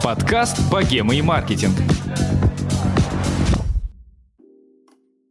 Подкаст «Богема и маркетинг».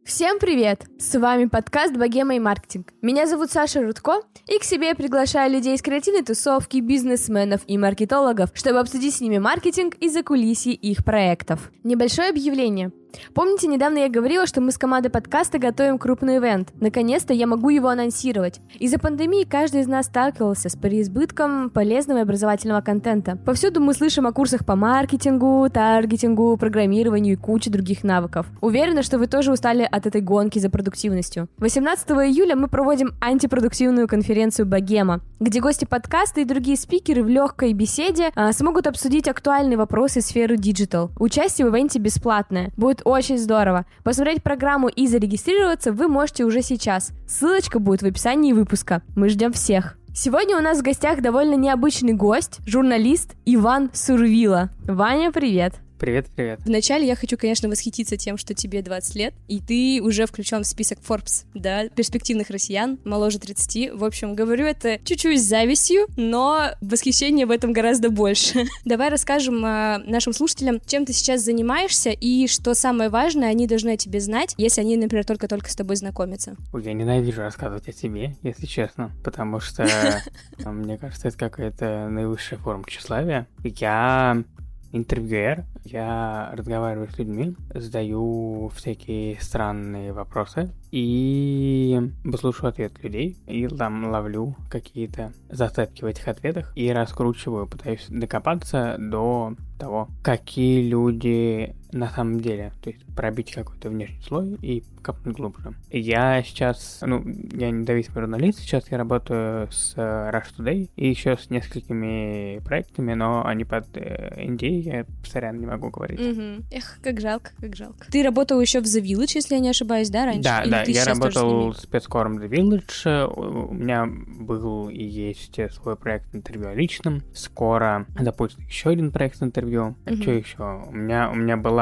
Всем привет! С вами подкаст «Богема и маркетинг». Меня зовут Саша Рудко, и к себе я приглашаю людей из креативной тусовки, бизнесменов и маркетологов, чтобы обсудить с ними маркетинг и закулисье их проектов. Небольшое объявление. Помните, недавно я говорила, что мы с командой подкаста готовим крупный ивент. Наконец-то я могу его анонсировать. Из-за пандемии каждый из нас сталкивался с переизбытком полезного и образовательного контента. Повсюду мы слышим о курсах по маркетингу, таргетингу, программированию и куче других навыков. Уверена, что вы тоже устали от этой гонки за продуктивностью. 18 июля мы проводим антипродуктивную конференцию «Богема», где гости подкаста и другие спикеры в легкой беседе а, смогут обсудить актуальные вопросы сферы digital. Участие в ивенте бесплатное. Будет очень здорово. Посмотреть программу и зарегистрироваться вы можете уже сейчас. Ссылочка будет в описании выпуска. Мы ждем всех. Сегодня у нас в гостях довольно необычный гость, журналист Иван Сурвилло. Ваня, привет! Привет, привет. Вначале я хочу, конечно, восхититься тем, что тебе 20 лет, и ты уже включен в список Forbes, да, перспективных россиян, моложе 30. В общем, говорю это чуть-чуть с завистью, но восхищение в этом гораздо больше. Давай расскажем э, нашим слушателям, чем ты сейчас занимаешься, и что самое важное, они должны о тебе знать, если они, например, только-только с тобой знакомятся. Ой, я ненавижу рассказывать о себе, если честно, потому что, э, мне кажется, это какая-то наивысшая форма тщеславия. Я интервьюер, я разговариваю с людьми, задаю всякие странные вопросы и выслушиваю ответ людей, и там ловлю какие-то зацепки в этих ответах и раскручиваю, пытаюсь докопаться до того, какие люди на самом деле, то есть пробить какой-то внешний слой и копнуть глубже. Я сейчас, ну, я независимый журналист, сейчас я работаю с Rush Today и еще с несколькими проектами, но они под э, NDA, я, сорян, не могу говорить. Мгм. Эх, как жалко, как жалко. Ты работал еще в The Village, если я не ошибаюсь, да, раньше? Да, Или да, я с работал ними? спецкором The Village, у меня был и есть свой проект интервью о личном, скоро запустим еще один проект интервью, Мгм. что еще? У меня, у меня была,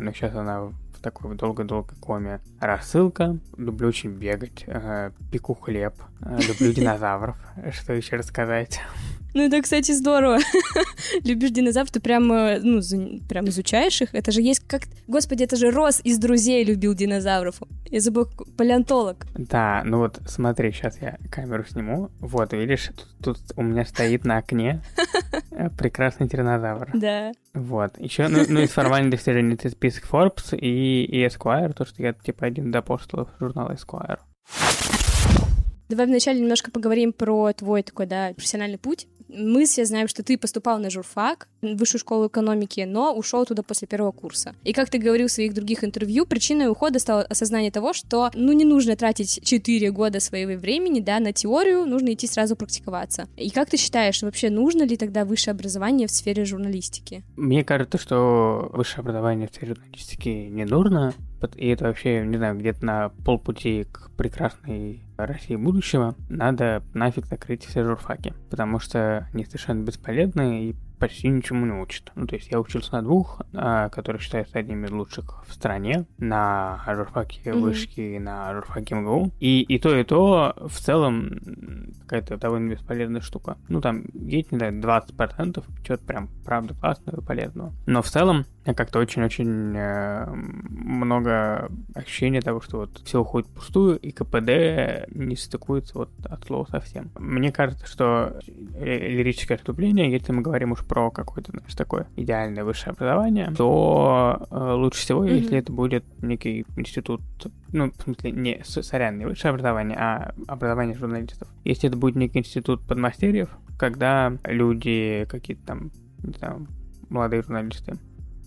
ну сейчас она в такой долго-долго коме, рассылка, люблю очень бегать, э, пеку хлеб, э, люблю динозавров, что еще рассказать? Ну, это, кстати, здорово. Любишь динозавров, ты прям, э, ну, прям изучаешь их. Это же есть как... Господи, это же Рос из «Друзей» любил динозавров. Я забыл, палеонтолог. Да, ну вот смотри, сейчас я камеру сниму, вот, видишь, тут, тут у меня стоит на окне э, прекрасный тиранозавр. Да. Вот. Еще, ну, ну, из формальных достижений это список Forbes и, и Esquire, то, что я, типа, один из апостолов журнала Esquire. Давай вначале немножко поговорим про твой такой, да, профессиональный путь. Мы все знаем, что ты поступал на журфак, в высшую школу экономики, но ушел туда после первого курса. И как ты говорил в своих других интервью, причиной ухода стало осознание того, что, ну, не нужно тратить 4 года своего времени, да, на теорию, нужно идти сразу практиковаться. И как ты считаешь, вообще нужно ли тогда высшее образование в сфере журналистики? Мне кажется, что высшее образование в сфере журналистики не нужно, и это вообще, не знаю, где-то на полпути к прекрасной России будущего, надо нафиг закрыть все журфаки, потому что они совершенно бесполезны и почти ничему не учат. Ну, то есть я учился на двух, а, которые считаются одними из лучших в стране, на журфаке вышки и на журфаке МГУ. И, и то, и то в целом какая-то довольно бесполезная штука. Ну, там есть, не знаю, 20% чего-то прям правда классного и полезного. Но в целом как-то очень-очень э, много ощущения того, что вот все уходит впустую, и КПД не стыкуется вот от слова совсем. Мне кажется, что ли- лирическое отступление, если мы говорим уж про какое-то, знаешь, такое идеальное высшее образование, то э, лучше всего, Мгм. если это будет некий институт, ну, в смысле, не, сорян, не высшее образование, а образование журналистов. Если это будет некий институт подмастерьев, когда люди какие-то там, не знаю, молодые журналисты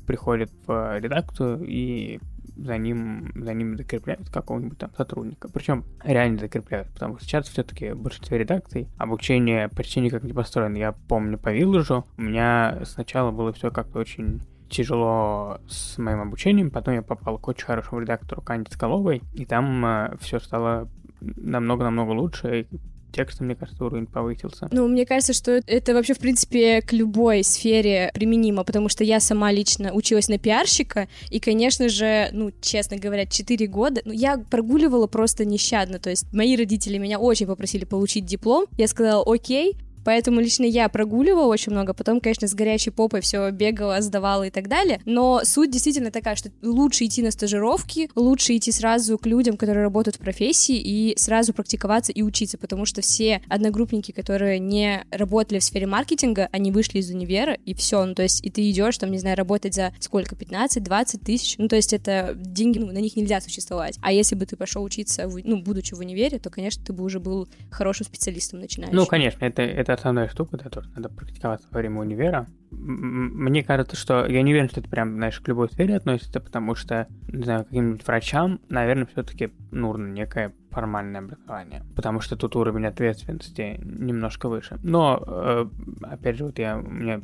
приходят в редакцию и за ним, за ним закрепляют какого-нибудь там сотрудника. Причем реально закрепляют, потому что сейчас все-таки в большинстве редакций обучение почти никак не построено. Я помню по Виллажу, у меня сначала было все как-то очень тяжело с моим обучением, потом я попал к очень хорошему редактору Канди Скаловой, и там все стало намного-намного лучше, и текста, мне кажется, уровень повысился. Ну, мне кажется, что это вообще, в принципе, к любой сфере применимо, потому что я сама лично училась на пиарщика, и, конечно же, ну, честно говоря, 4 года, ну, я прогуливала просто нещадно, то есть мои родители меня очень попросили получить диплом, я сказала, окей, Поэтому лично я прогуливала очень много, потом, конечно, с горячей попой все бегала, сдавала и так далее. Но суть действительно такая, что лучше идти на стажировки, лучше идти сразу к людям, которые работают в профессии, и сразу практиковаться и учиться, потому что все одногруппники, которые не работали в сфере маркетинга, они вышли из универа, и все. Ну, то есть, и ты идешь, там, не знаю, работать за сколько, 15-20 тысяч. Ну, то есть, это деньги, ну, на них нельзя существовать. А если бы ты пошел учиться, в, ну, будучи в универе, то, конечно, ты бы уже был хорошим специалистом начинающим. Ну, конечно, это, это основная штука, тоже надо практиковаться во время универа. Мне кажется, что я не уверен, что это прям, знаешь, к любой сфере относится, потому что, не знаю, каким-нибудь врачам, наверное, все-таки нужно некое формальное образование, потому что тут уровень ответственности немножко выше. Но, э, опять же, вот я, у меня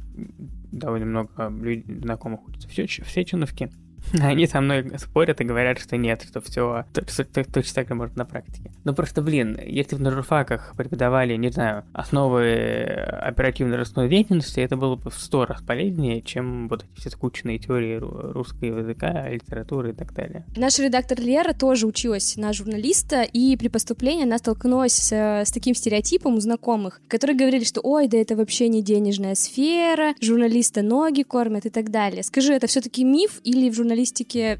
довольно много людей, знакомых учатся в Сеченовке, они со мной спорят и говорят, что нет, что все точно так же можно на практике. Ну просто, блин, если на журфаках преподавали, не знаю, основы оперативной ростной деятельности, это было бы в сто раз полезнее, чем вот эти все скучные теории ру- русского языка, литературы и так далее. Наш редактор Лера тоже училась на журналиста, и при поступлении она столкнулась с, э, с таким стереотипом у знакомых, которые говорили, что ой, да это вообще не денежная сфера, журналиста ноги кормят и так далее. Скажи, это все-таки миф или в журналистике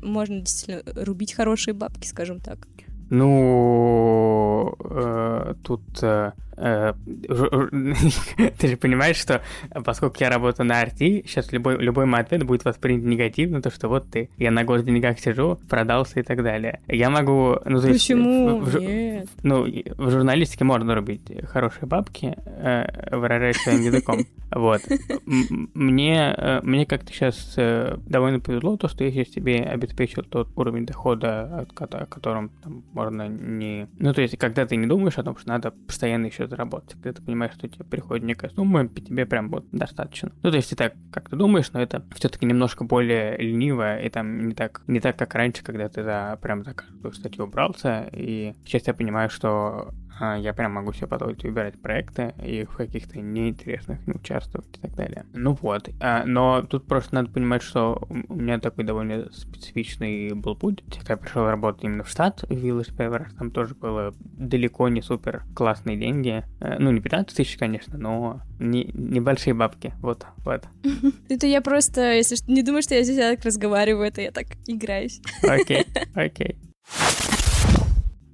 можно действительно рубить хорошие бабки, скажем так? Ну, э, тут э, э, ты же понимаешь, что поскольку я работаю на RT, сейчас любой, любой мой ответ будет воспринят негативно, то что вот ты, я на госденьгах сижу, продался и так далее. Я могу... Ну, то есть, Почему? в- в Нет. Ну, в журналистике можно рубить хорошие бабки, э, выражаясь своим языком. Вот. Мне, э, мне как-то сейчас довольно повезло, то, что я сейчас себе обеспечил тот уровень дохода, о котором там, можно не... Ну, то есть, когда ты не думаешь о том, что надо постоянно еще заработать, когда ты понимаешь, что тебе приходит некая сумма, тебе прям вот достаточно. Ну, то есть, ты так как ты думаешь, но это все-таки немножко более лениво, и там не так, не так, как раньше, когда ты за, прям за каждую статью брался, и сейчас я понимаю, что я прям могу себе позволить выбирать проекты и в каких-то неинтересных не участвовать и так далее. Ну вот. А, но тут просто надо понимать, что у меня такой довольно специфичный был путь. Когда я пришел работать именно в штат, в Village Paper, там тоже было далеко не супер классные деньги. Э, Ну, не 15 тысяч, конечно, но не, небольшие бабки. Вот, вот. Это я просто, если не думаю, что я здесь так разговариваю, это я так играюсь. Окей, окей.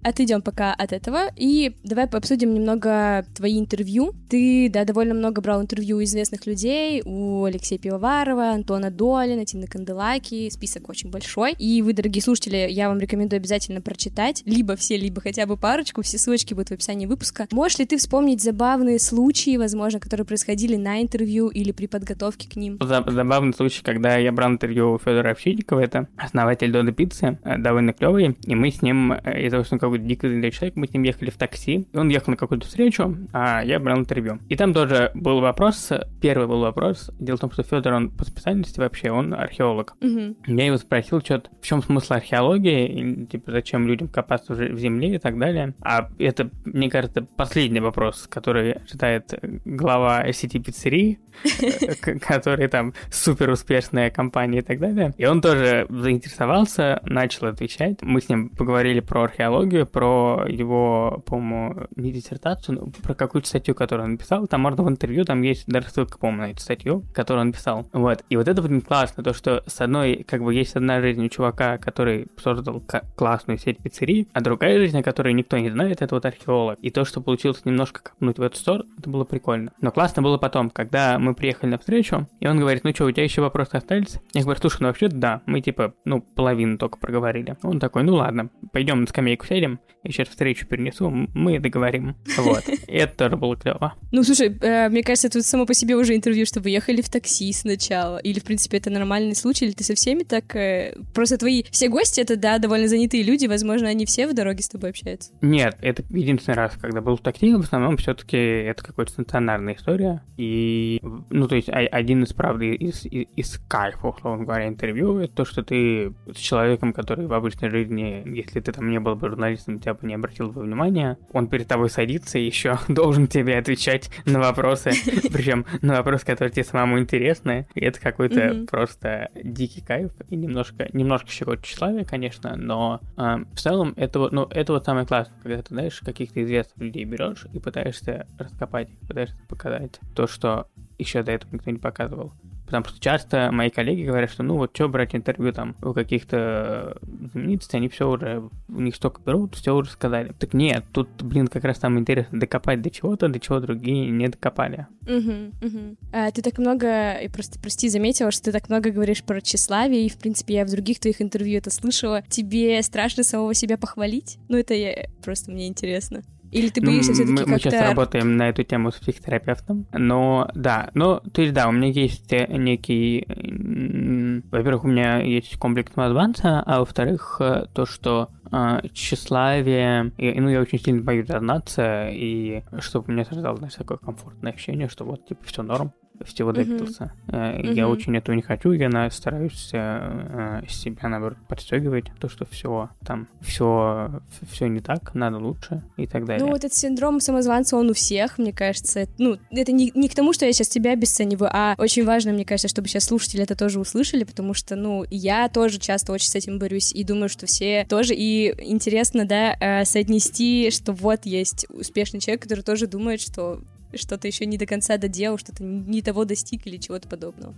Отойдем пока от этого и давай обсудим немного твои интервью. Ты, да, довольно много брал интервью у известных людей, у Алексея Пивоварова, Антона Долина, Тины Канделаки, список очень большой. И вы, дорогие слушатели, я вам рекомендую обязательно прочитать либо все, либо хотя бы парочку, все ссылочки будут в описании выпуска. Можешь ли ты вспомнить забавные случаи, возможно, которые происходили на интервью или при подготовке к ним? За- Забавный случай, когда я брал интервью у Федора Овчинникова, это основатель Дода Пиццы, э, довольно клевый, и мы с ним, э, из-за того, что он какой-то дико занятый человек, мы с ним ехали в такси, и он ехал на какую-то встречу, а я брал интервью. И там тоже был вопрос, первый был вопрос, дело в том, что Федор, он по специальности вообще, он археолог. Мгм. Я его спросил, что в чем смысл археологии, и, типа, зачем людям копаться в, же- в земле и так далее. А это, мне кажется, последний вопрос, который ожидает глава сети пиццерий, к- который там супер успешная компания и так далее. И он тоже заинтересовался, начал отвечать. Мы с ним поговорили про археологию, про его, по-моему, не диссертацию, но про какую-то статью, которую он написал. Там можно в интервью, там есть даже ссылка, по-моему, на эту статью, которую он писал. Вот. И вот это, блин, классно, то, что с одной, как бы, есть одна жизнь у чувака, который создал классную сеть пиццерий, а другая жизнь, о которой никто не знает, это вот археолог. И то, что получилось немножко копнуть в эту сторону, это было прикольно. Но классно было потом, когда мы приехали на встречу, и он говорит, ну что, у тебя еще вопросы остались? Я говорю, слушай, ну вообще да, мы типа, ну, половину только проговорили. Он такой, ну ладно, пойдем на скамейку сядем, я сейчас встречу перенесу, мы договорим. Вот. И это тоже было клево. Ну, слушай, э, мне кажется, вот само по себе уже интервью, что вы ехали в такси сначала. Или, в принципе, это нормальный случай, или ты со всеми так... э, Просто твои все гости, это, да, довольно занятые люди, возможно, они все в дороге с тобой общаются. Нет, это единственный раз, когда был в такси, в основном все-таки это какая-то стационарная история. И, ну, то есть, один из, правда, из, из, из кайфа, условно говоря, интервью, это то, что ты с человеком, который в обычной жизни, если ты там не был бы журналистом, тебя бы не обратил бы внимания. Он перед тобой садится и еще должен тебе отвечать на вопросы, причем на вопросы, которые тебе самому интересны. И это какой-то просто дикий кайф и немножко, немножко щекочет тщеславие, конечно, но а, в целом это вот, ну, это вот самое классное, когда ты, знаешь, каких-то известных людей берешь и пытаешься раскопать, пытаешься показать то, что еще до этого никто не показывал. Потому что часто мои коллеги говорят, что ну вот что брать интервью там у каких-то знаменитостей, они все уже, у них столько берут, все уже сказали. Так нет, тут, блин, как раз там интересно докопать до чего-то, до чего другие не докопали. Мгм, мгм. А, ты так много, и просто, прости, заметила, что ты так много говоришь про тщеславие, и, в принципе, я в других твоих интервью это слышала. Тебе страшно самого себя похвалить? Ну, это я... просто мне интересно. Или ты Ну, боишься все мы, таки мы сейчас как-то... работаем на эту тему с психотерапевтом, но да, ну, то есть да, у меня есть э, некий, во-первых, у меня есть комплекс самозванца, а во-вторых, э, то, что э, тщеславие, и, ну, я очень сильно боюсь зазнаться, и чтобы у меня создалось, такое комфортное ощущение, что вот, типа, все норм, всего Мгм. добился. Э, Я очень этого не хочу, я стараюсь э, э, себя, наоборот, подстегивать, то, что все там, все, все не так, надо лучше и так далее. Ну, вот этот синдром самозванца, он у всех, мне кажется. Ну, это не, не к тому, что я сейчас тебя обесцениваю, а очень важно, мне кажется, чтобы сейчас слушатели это тоже услышали, потому что, ну, я тоже часто очень с этим борюсь, и думаю, что все тоже, и интересно, да, соотнести, что вот есть успешный человек, который тоже думает, что что-то еще не до конца доделал, что-то не того достиг или чего-то подобного.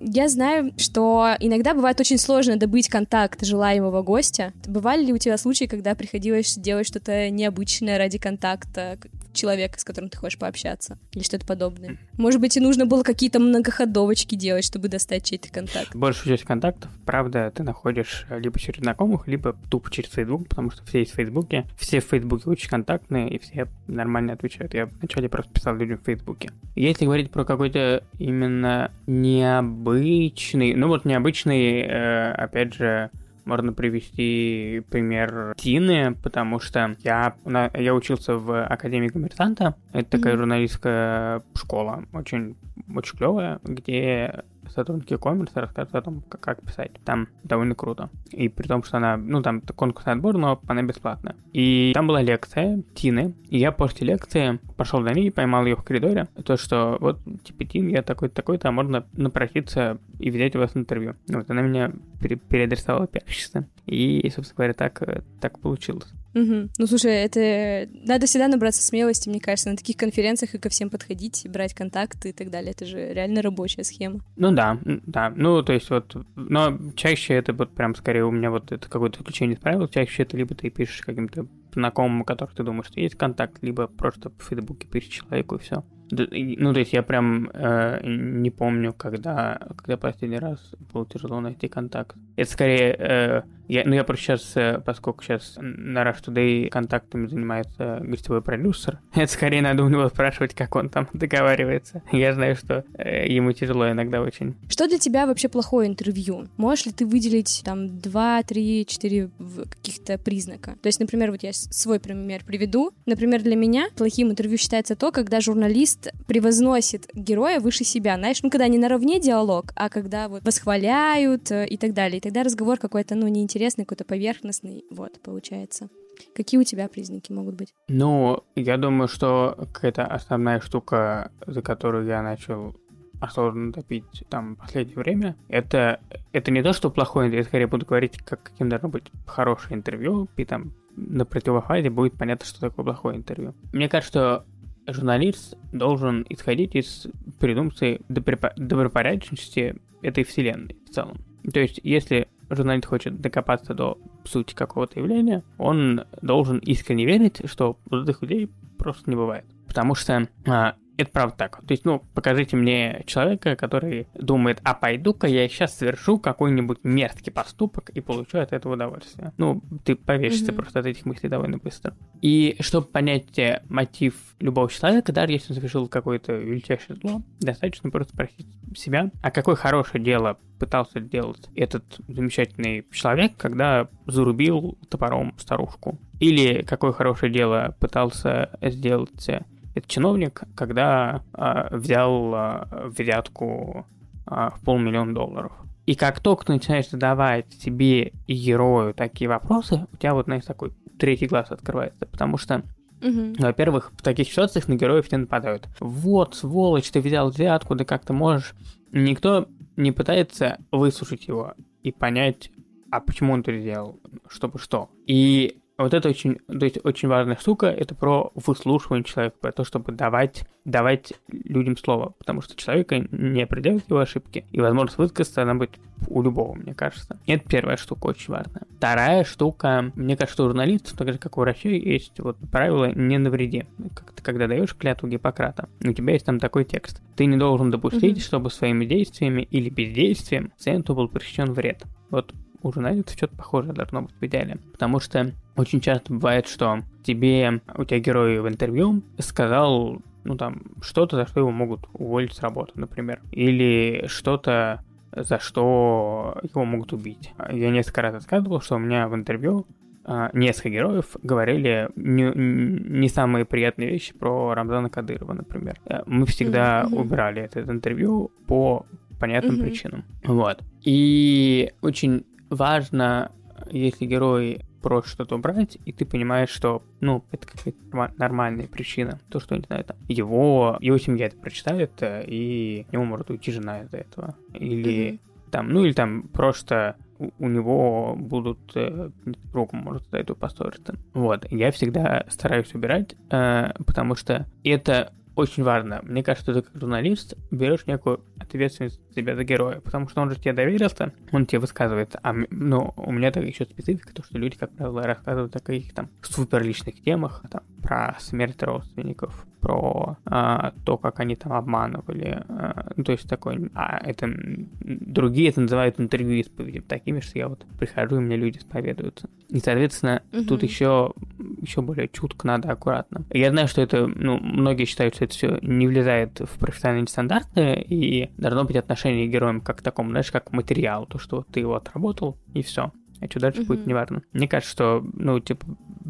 Я знаю, что иногда бывает очень сложно добыть контакт желаемого гостя. Бывали ли у тебя случаи, когда приходилось делать что-то необычное ради контакта человека, с которым ты хочешь пообщаться? Или что-то подобное? Может быть, и нужно было какие-то многоходовочки делать, чтобы достать чей-то контакт? Большую часть контактов, правда, ты находишь либо через знакомых, либо тупо через Facebook, потому что все есть в Фейсбуке. Все в Фейсбуке очень контактные, и все нормально отвечают. Я вначале просто писал людям в Фейсбуке. Если говорить про какой-то именно необычный, ну вот необычный, э, опять же, можно привести пример Тины, потому что я, я учился в Академии коммерсанта. Это такая журналистская школа, очень, очень клевая, где сотрудники коммерса рассказывают о том, как, как писать. Там довольно круто. И при том, что она, ну, там конкурсный отбор, но она бесплатная. И там была лекция Тины, и я после лекции пошел за ней, поймал ее в коридоре. То, что вот, типа, Тин, я такой-то, такой-то, а можно напроситься и взять у вас интервью. Вот, она меня пере- переадресовала пиарщица. И, собственно говоря, так, э, так получилось. Мгм. Ну, слушай, это... Надо всегда набраться смелости, мне кажется, на таких конференциях и ко всем подходить, и брать контакты и так далее. Это же реально рабочая схема. Ну да, м, да. Ну, то есть вот, но чаще это вот прям скорее у меня вот это какое-то исключение из правил. Чаще это либо ты пишешь каким-то знакомым, у которых ты думаешь, что есть контакт, либо просто в Фейсбуке пишешь человеку и все. Ну, то есть я прям э, не помню, когда, когда последний раз было тяжело найти контакт. Это скорее, э, я, ну я просто сейчас, э, поскольку сейчас на Rush Today контактами занимается гостевой продюсер, это скорее надо у него спрашивать, как он там договаривается. Я знаю, что э, ему тяжело иногда очень. Что для тебя вообще плохое интервью? Можешь ли ты выделить там два, три, четыре в- каких-то признака? То есть, например, вот я свой пример приведу. Например, для меня плохим интервью считается то, когда журналист превозносит героя выше себя. Знаешь, ну когда не наравне диалог, а когда вот восхваляют э, и так далее. И тогда разговор какой-то, ну, неинтересный, какой-то поверхностный. Вот, получается. Какие у тебя признаки могут быть? Ну, я думаю, что какая-то основная штука, за которую я начал осознанно топить там последнее время, это, это не то, что плохое интервью, я скорее буду говорить, как, каким должно быть хорошее интервью, и там на противофазе будет понятно, что такое плохое интервью. Мне кажется, что журналист должен исходить из презумпции добропо- добропорядочности этой вселенной в целом. То есть, если журналист хочет докопаться до сути какого-то явления, он должен искренне верить, что этих людей просто не бывает. Потому что а, это правда так. То есть, ну, покажите мне человека, который думает, а пойду-ка я сейчас совершу какой-нибудь мерзкий поступок и получу от этого удовольствие. Ну, ты повесишься Мгм. просто от этих мыслей довольно быстро. И чтобы понять э, мотив любого человека, даже если он совершил какое-то величайшее зло, достаточно просто спросить себя, а какое хорошее дело пытался сделать этот замечательный человек, когда зарубил топором старушку. Или какое хорошее дело пытался сделать э, этот чиновник, когда а, взял а, взятку а, в полмиллиона долларов. И как только ты начинаешь задавать себе и герою такие вопросы, у тебя вот, знаешь, такой третий глаз открывается, потому что Мгм. во-первых, в таких ситуациях на героев не нападают. Вот, сволочь, ты взял взятку, да как ты можешь. Никто не пытается выслушать его и понять, а почему он это сделал, чтобы что. И вот это очень, то есть очень важная штука, это про выслушивание человека, про то, чтобы давать, давать людям слово, потому что человека не определяют его ошибки, и возможность высказаться она будет у любого, мне кажется. Это первая штука очень важная. Вторая штука, мне кажется, что у журналистов, так же как у врачей, есть вот правило «не навреди». Как ты когда даешь клятву Гиппократа, у тебя есть там такой текст. Ты не должен допустить, Мгм. чтобы своими действиями или бездействием пациенту был причинен вред. Вот у журналистов что-то похожее должно быть в идеале. Потому что очень часто бывает, что тебе, у тебя герой в интервью сказал, ну там, что-то, за что его могут уволить с работы, например. Или что-то, за что его могут убить. Я несколько раз рассказывал, что у меня в интервью а, несколько героев говорили не, не самые приятные вещи про Рамзана Кадырова, например. Э, Мы всегда Мгм. убирали это интервью по понятным Мгм. причинам. Вот. И очень важно, если герой просит что-то убрать, и ты понимаешь, что, ну, это какая-то норма- нормальная причина. То, что, не знаю, там, его, его семья это прочитает, э, и ему может уйти жена из-за этого. Или там, ну, или там просто у, у него будут э, друг может из-за этого поссориться. Вот, я всегда стараюсь убирать, э, потому что это очень важно. Мне кажется, ты как журналист берешь некую ответственность за себя за героя, потому что он же тебе доверился, он тебе высказывает. А ну, у меня так еще специфика, то, что люди, как правило, рассказывают о каких-то там супер личных темах, там, про смерть родственников, про а, то, как они там обманывали. а, ну, то есть такой... А это другие это называют интервью исповедью, такими, что я вот прихожу, и мне люди исповедуются. И, соответственно, тут Мгм. еще, еще более чутко надо, аккуратно. Я знаю, что это, ну, многие считают, что это все не влезает в профессиональные стандарты, и должно быть отношение к героям как к такому, знаешь, как к материалу, то, что ты его отработал, и все. А что дальше будет, Мгм. неважно. Мне кажется, что, ну, типа,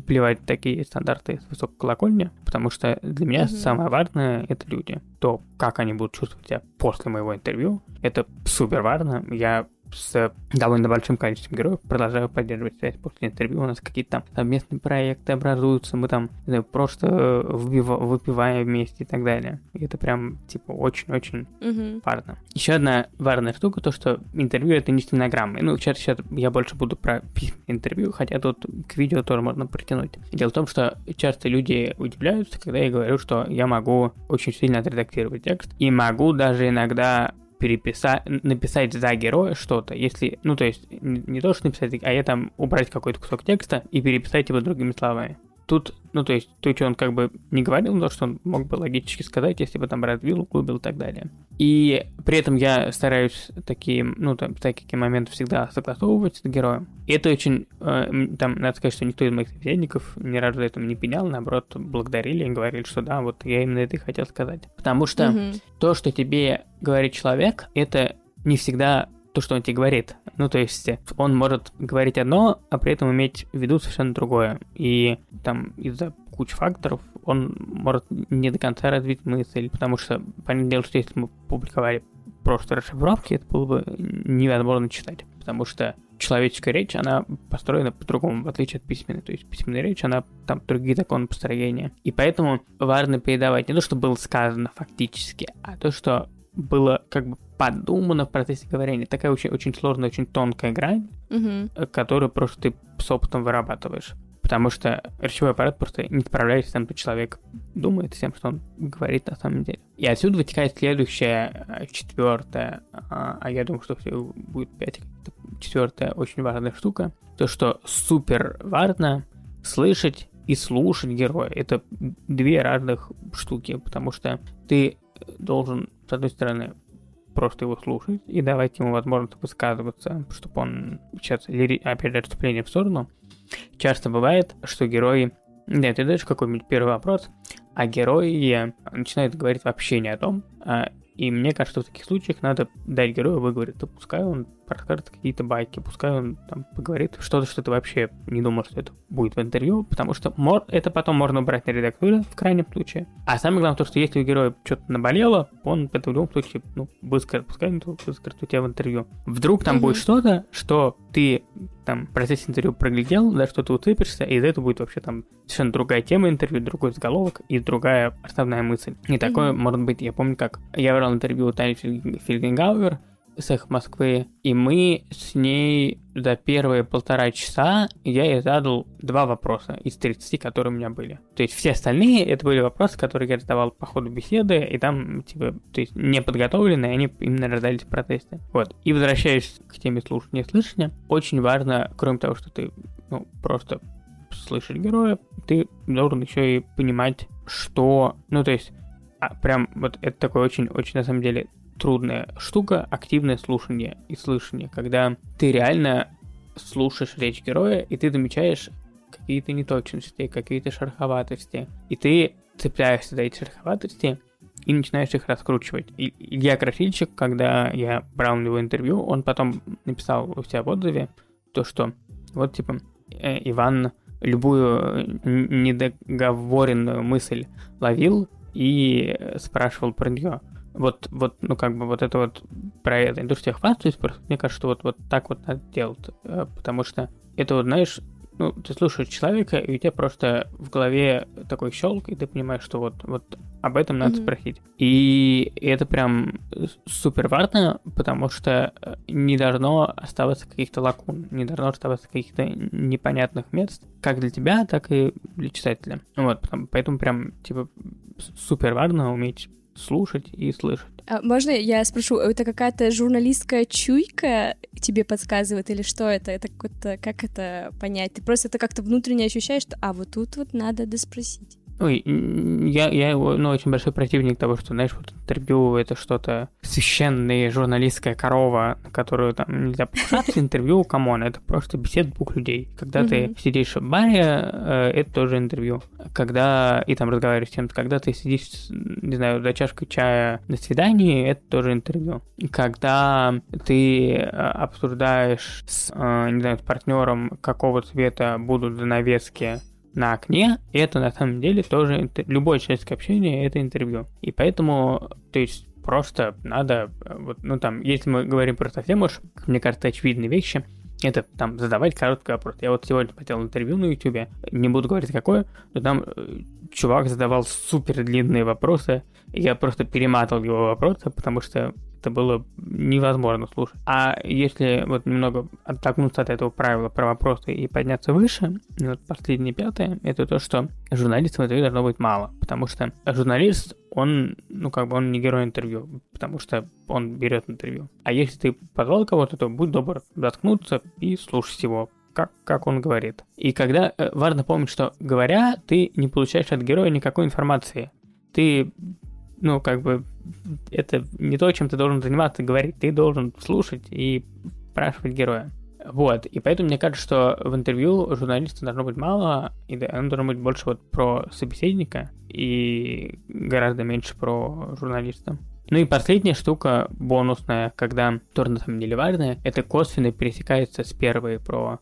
плевать такие стандарты с высокой колокольни, потому что для меня Мгм. самое важное — это люди. То, как они будут чувствовать себя после моего интервью, это супер важно. Я с довольно большим количеством героев продолжаю поддерживать связь после интервью. У нас какие-то там совместные проекты образуются, мы там знаю, просто э, вбива- выпиваем вместе и так далее. И это прям, типа, очень-очень Мгм. важно. Еще одна важная штука, то, что интервью это не стенограммы. Ну, сейчас, сейчас я больше буду про интервью, хотя тут к видео тоже можно притянуть. Дело в том, что часто люди удивляются, когда я говорю, что я могу очень сильно отредактировать текст, и могу даже иногда переписать, написать за героя что-то, если, ну, то есть, не, то, что написать, а я там убрать какой-то кусок текста и переписать его другими словами. Тут, ну, то есть, то, что он как бы не говорил, но что он мог бы логически сказать, если бы там развил, углубил и так далее. И при этом я стараюсь такие, ну, там, такие моменты всегда согласовывать с героем. И это очень, э, там, надо сказать, что никто из моих собеседников ни разу за это не пенял, наоборот, благодарили и говорили, что да, вот я именно это и хотел сказать. Потому что Мгм. то, что тебе говорит человек, это не всегда то, что он тебе говорит. Ну, то есть он может говорить одно, а при этом иметь в виду совершенно другое. И там из-за кучи факторов он может не до конца развить мысль, потому что, понятное дело, что если мы публиковали просто расшифровки, это было бы невозможно читать, потому что человеческая речь, она построена по-другому, в отличие от письменной. То есть письменная речь, она там другие законы построения. И поэтому важно передавать не то, что было сказано фактически, а то, что было как бы подумано в процессе говорения. Такая очень, очень сложная, очень тонкая грань, э, которую просто ты с опытом вырабатываешь. Потому что речевой аппарат просто не справляется с тем, что человек думает, с тем, что он говорит на самом деле. И отсюда вытекает следующее, э, четвертое, а а я думаю, что все будет пять, четвертая очень важная штука, то, что супер важно слышать и слушать героя. Это две разных штуки, потому что ты должен, с одной стороны, просто его слушать и давать ему возможность высказываться, чтобы он сейчас, лири- опять отступление в сторону. Часто бывает, что герои... Да, ты даешь какой-нибудь первый вопрос, а герои начинают говорить вообще не о том, а, И мне кажется, в таких случаях надо дать герою выговорить. То пускай он расскажет какие-то байки, пускай он там поговорит что-то, что ты вообще не думал, что это будет в интервью, потому что мор- это потом можно убрать на редактуре в крайнем случае. А самое главное то, что если у героя что-то наболело, он это в любом случае, ну, выскажет, пускай он выскажет у тебя в интервью. Вдруг там Мгм. будет что-то, что ты там в процессе интервью проглядел, да, что ты уцепишься, и из этого будет вообще там совершенно другая тема интервью, другой заголовок и другая основная мысль. И такое может быть, я помню, как я брал интервью у Тани Фильг- Фильгенгауэр с их Москвы, и мы с ней за первые полтора часа я ей задал два вопроса из 30, которые у меня были. То есть все остальные это были вопросы, которые я задавал по ходу беседы, и там, типа, то есть не подготовленные, они именно раздались в протесте. Вот. И возвращаясь к теме слушания слышания, очень важно, кроме того, что ты, ну, просто слышать героя, ты должен еще и понимать, что, ну, то есть, а, прям вот это такое очень-очень, на самом деле, трудная штука, активное слушание и слышание, когда ты реально слушаешь речь героя, и ты замечаешь какие-то неточности, какие-то шероховатости, и ты цепляешься за эти шероховатости и начинаешь их раскручивать. И Илья Красильщик, когда я брал у него интервью, он потом написал у себя в отзыве то, что вот типа э, Иван любую недоговоренную мысль ловил и спрашивал про нее. Вот, вот, ну как бы вот это вот про это индустрия хвастаюсь, просто мне кажется, что вот, вот так вот надо делать, э, потому что это вот, знаешь, ну, ты слушаешь человека, и у тебя просто в голове такой щелк, и ты понимаешь, что вот, вот об этом надо Мгм. спросить. И это прям супер важно, потому что э, не должно оставаться каких-то лакун, не должно оставаться каких-то непонятных мест, как для тебя, так и для читателя. Вот, поэтому прям, типа, супер важно уметь слушать и слышать. А можно я спрошу, это какая-то журналистская чуйка тебе подсказывает или что это? Это как это понять? Ты просто это как-то внутренне ощущаешь, что, а вот тут вот надо доспросить. Ой, я, я его, ну, очень большой противник того, что, знаешь, вот интервью это что-то священная журналистская корова, на которую там нельзя покушаться. Интервью, come on, это просто беседа двух людей. Когда ты сидишь в баре, э, это тоже интервью. Когда и там разговариваешь с кем-то, когда ты сидишь, не знаю, за чашкой чая на свидании, это тоже интервью. Когда ты э, обсуждаешь с, э, не знаю, с партнером, какого цвета будут занавески на окне, это на самом деле тоже любое человеческое общение это интервью. И поэтому, то есть просто надо, э, вот, ну там, если мы говорим про совсем уж, мне кажется, очевидные вещи, это там задавать короткий вопрос. Я вот сегодня хотел интервью на YouTube, не буду говорить какое, но там э, чувак задавал супер длинные вопросы, я просто перематывал его вопросы, потому что это было невозможно слушать. А если вот немного оттолкнуться от этого правила про вопросы и подняться выше, вот последнее пятое, это то, что журналистов интервью должно быть мало, потому что журналист, он, ну как бы он не герой интервью, потому что он берет интервью. А если ты позвал кого-то, то будь добр заткнуться и слушать его, как, как он говорит. И когда э, важно помнить, что говоря, ты не получаешь от героя никакой информации. Ты, ну, как бы, это не то, чем ты должен заниматься, говорить. Ты должен слушать и спрашивать героя. Вот, и поэтому мне кажется, что в интервью журналиста должно быть мало, и оно должно быть больше вот про собеседника и гораздо меньше про журналиста. Ну и последняя штука, бонусная, когда тоже на самом деле важная, это косвенно пересекается с первой про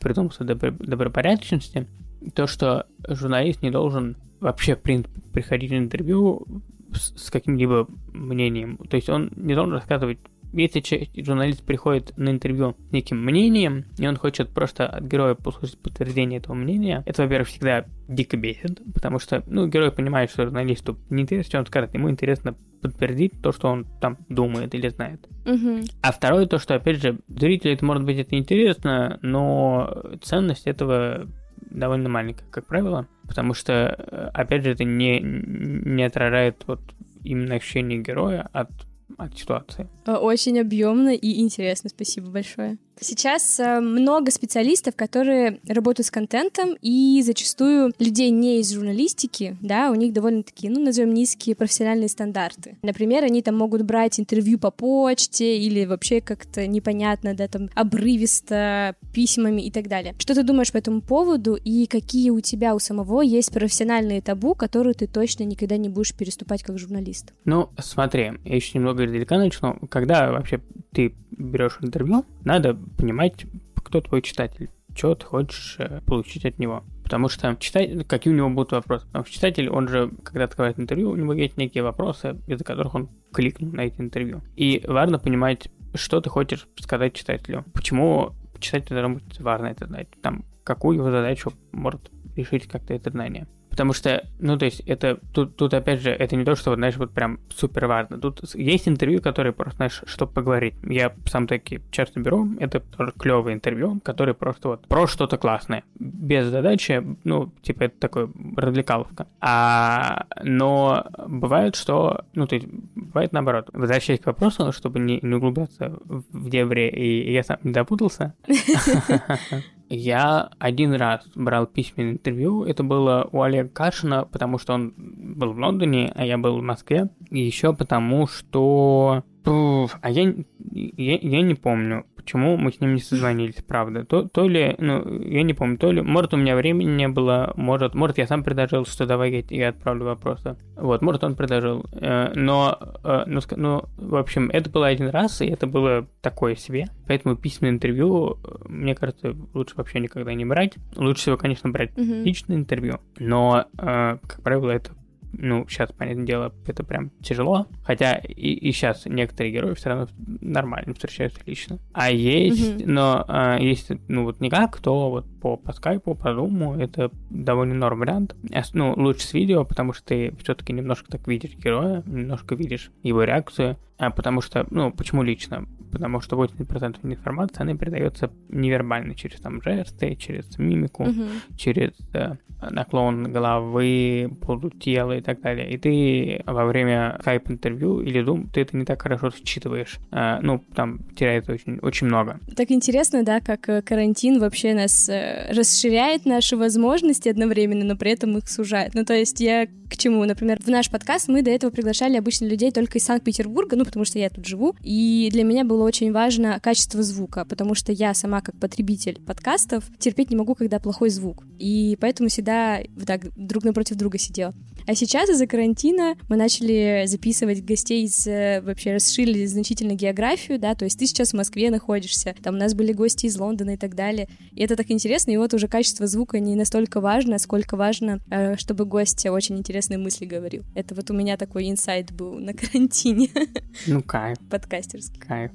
презумпцию добро- добропорядочности. То, что журналист не должен вообще, в принципе, приходить на интервью с, с каким-либо мнением. То есть он не должен рассказывать если журналист приходит на интервью с неким мнением, и он хочет просто от героя послушать подтверждение этого мнения, это, во-первых, всегда дико бесит, потому что, ну, герой понимает, что журналисту не интересно, что он скажет, ему интересно подтвердить то, что он там думает или знает. Мгм. А второе, то, что, опять же, зрителю это может быть это интересно, но ценность этого довольно маленькая, как правило, потому что, э, опять же, это не, не отражает вот именно ощущение героя от, от ситуации. Э, Очень объемно и интересно, спасибо большое. Сейчас э, много специалистов, которые работают с контентом, и зачастую людей не из журналистики, да, у них довольно такие, ну, назовем низкие профессиональные стандарты. Например, они там могут брать интервью по почте или вообще как-то непонятно, да, там, обрывисто, письмами и так далее. Что ты думаешь по этому поводу, и какие у тебя у самого есть профессиональные табу, которые ты точно никогда не будешь переступать как журналист? Ну, смотри, я еще немного издалека начну. Когда вообще ты берешь интервью, надо понимать, кто твой читатель, что ты хочешь э, получить от него. Потому что читатель, какие у него будут вопросы. Потому что читатель, он же, когда открывает интервью, у него есть некие вопросы, из-за которых он кликнул на эти интервью. И важно понимать, что ты хочешь сказать читателю. Почему читателю быть важно это знать. Там, какую его задачу может решить как-то это знание. Потому что, ну, то есть, это, тут, тут, опять же, это не то, что, вот, знаешь, вот прям супер важно. Тут есть интервью, которые просто, знаешь, чтобы поговорить. Я сам таки часто беру, это тоже клевое интервью, которые просто вот про что-то классное. Без задачи, ну, типа, это такой развлекаловка. А, но бывает, что, ну, то есть, бывает наоборот. Возвращаясь к вопросу, чтобы не, не углубляться в дебри, и я сам не запутался. Я один раз брал письменное интервью. Это было у Олега Кашина, потому что он был в Лондоне, а я был в Москве. И еще потому, что... А я, я, я не помню почему мы с ним не созвонились, правда. То, то ли, ну, я не помню, то ли, может, у меня времени не было, может, может, я сам предложил, что давай я, я отправлю вопросы. Вот, может, он предложил. Э, но, э, ну, ну, в общем, это было один раз, и это было такое себе. Поэтому письменное интервью, э, мне кажется, лучше вообще никогда не брать. Лучше всего, конечно, брать Мгм. личное интервью, но, как правило, это ну, сейчас, понятное дело, это прям тяжело. Хотя и, и сейчас некоторые герои все равно нормально встречаются лично. А есть, Мгм. но а, есть, ну, вот никак, то вот по, по скайпу, по зуму, это довольно норм вариант. Ну, лучше с видео, потому что ты все-таки немножко так видишь героя, немножко видишь его реакцию. А потому что, ну, почему лично? Потому что 80% информации, она передается невербально, через там жесты, через мимику Мгм. через э, наклон головы, полутела и так далее. И ты во время скайп-интервью или Zoom, ты это не так хорошо считываешь. Э, ну, там теряется очень, очень много. Так интересно, да, как э, карантин вообще нас э, расширяет наши возможности одновременно, но при этом их сужает. Ну, то есть я к чему? Например, в наш подкаст мы до этого приглашали обычно людей только из Санкт-Петербурга, ну, потому что я тут живу, и для меня было очень важно качество звука, потому что я сама как потребитель подкастов терпеть не могу, когда плохой звук. И поэтому всегда вот так друг напротив друга сидела. А сейчас из-за карантина мы начали записывать гостей из... э, Вообще расширили значительно географию, да, то есть ты сейчас в Москве находишься, там у нас были гости из Лондона и так далее. И это так интересно, и вот уже качество звука не настолько важно, сколько важно, э, чтобы гость очень интересные мысли говорил. Это вот у меня такой инсайт был на карантине Ну, кайф, подкастерский. кайф.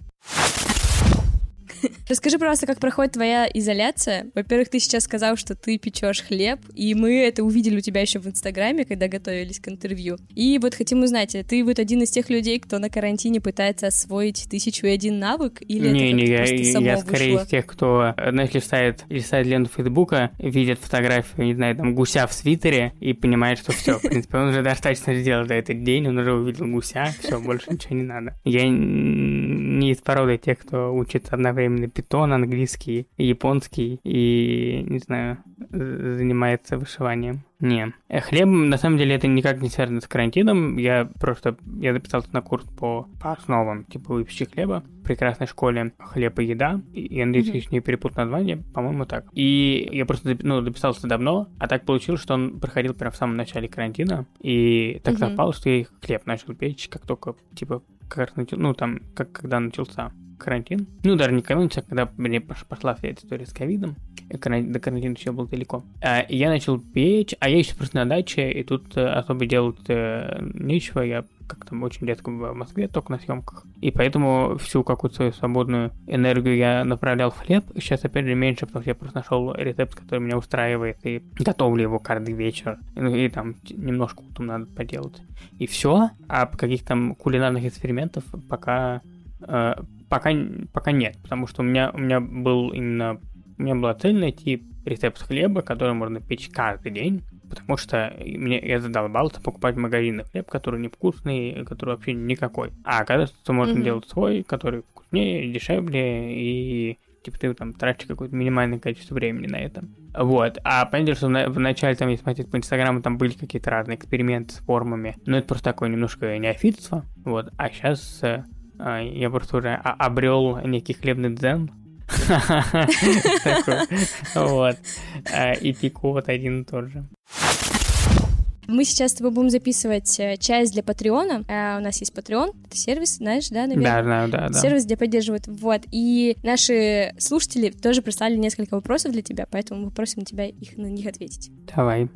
Расскажи, пожалуйста, как проходит твоя изоляция. Во-первых, ты сейчас сказал, что ты печешь хлеб, и мы это увидели у тебя еще в Инстаграме, когда готовились к интервью. И вот хотим узнать, ты вот один из тех людей, кто на карантине пытается освоить тысячу и один навык, или не, это не, я, просто само я скорее вышло? из тех, кто, э, знаешь, листает, листает ленту Фейсбука, видит фотографию, не знаю, там, гуся в свитере и понимает, что все, в принципе, он уже достаточно сделал за этот день, он уже увидел гуся, все, больше ничего не надо. Я не из породы тех, кто учит одновременно питон, английский, японский и, не знаю, занимается вышиванием. Не. Э, Хлеб, на самом деле, это никак не связано с карантином. Я просто, я записался на курс по, по основам, типа выпечки хлеба в прекрасной школе «Хлеб и еда». И я надеюсь, если не перепутал название, по-моему, так. И я просто, ну, записался давно, а так получилось, что он проходил прямо в самом начале карантина. И так Мгм. совпало, что я хлеб начал печь, как только, типа, как раз начал, ну, там, как когда начался карантин. Ну, даже не карантин, а когда мне пош- пошла вся эта история с ковидом. Э, До карантина еще был далеко. А, я начал печь, а я еще просто на даче, и тут э, особо делать э, нечего. Я как там очень редко в Москве, только на съемках. И поэтому всю какую-то свою свободную энергию я направлял в хлеб. Сейчас, опять же, меньше, потому что я просто нашел рецепт, который меня устраивает, и готовлю его каждый вечер. Ну, и там немножко утром надо поделать. И все. А каких там кулинарных экспериментов пока э, пока, пока нет, потому что у меня, у меня был именно, у меня была цель найти рецепт хлеба, который можно печь каждый день, потому что мне, я задолбался покупать в магазине хлеб, который невкусный, который вообще никакой. А оказывается, можно Мгм. делать свой, который вкуснее, дешевле и Типа ты там тратишь какое-то минимальное количество времени на это. Вот. А понятно, что в, начале, там, если смотреть по Инстаграму, там были какие-то разные эксперименты с формами. Но это просто такое немножко неофитство. Вот. А сейчас э, я просто уже обрел некий хлебный дзен. Вот. Э, и пику вот один и тот же. Мы сейчас с тобой будем записывать э, часть для Патреона. А, у нас есть Patreon, это сервис, знаешь, да, наверное? Да, да, да. Сервис, где поддерживают. Вот. И наши слушатели тоже прислали несколько вопросов для тебя, поэтому мы просим тебя их, на них ответить. Давай.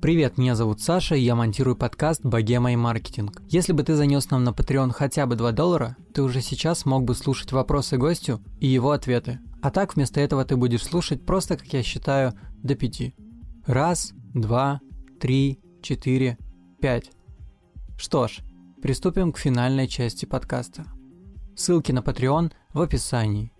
Привет, меня зовут Саша, и я монтирую подкаст «Богема и маркетинг». Если бы ты занес нам на Patreon хотя бы 2 доллара, ты уже сейчас мог бы слушать вопросы гостю и его ответы. А так вместо этого ты будешь слушать просто, как я считаю, до пяти. Раз, два, три, четыре, пять. Что ж, приступим к финальной части подкаста. Ссылки на Patreon в описании.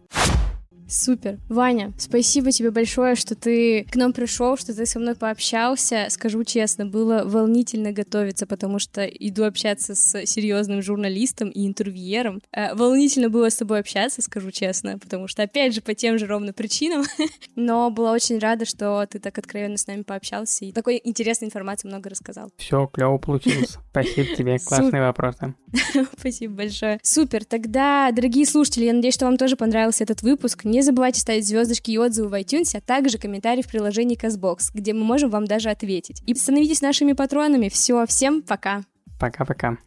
Супер. Ваня, спасибо тебе большое, что ты к нам пришел, что ты со мной пообщался. Скажу честно, было волнительно готовиться, потому что иду общаться с серьезным журналистом и интервьюером. Э, волнительно было с тобой общаться, скажу честно, потому что, опять же, по тем же ровно причинам. Но была очень рада, что ты так откровенно с нами пообщался и такой интересной информации много рассказал. Все, клево получилось. Спасибо тебе, классные вопросы. Спасибо большое. Супер. Тогда, дорогие слушатели, я надеюсь, что вам тоже понравился этот выпуск. Не забывайте ставить звездочки и отзывы в iTunes, а также комментарии в приложении CastBox, где мы можем вам даже ответить. И становитесь нашими патронами. Все, всем пока. Пока-пока.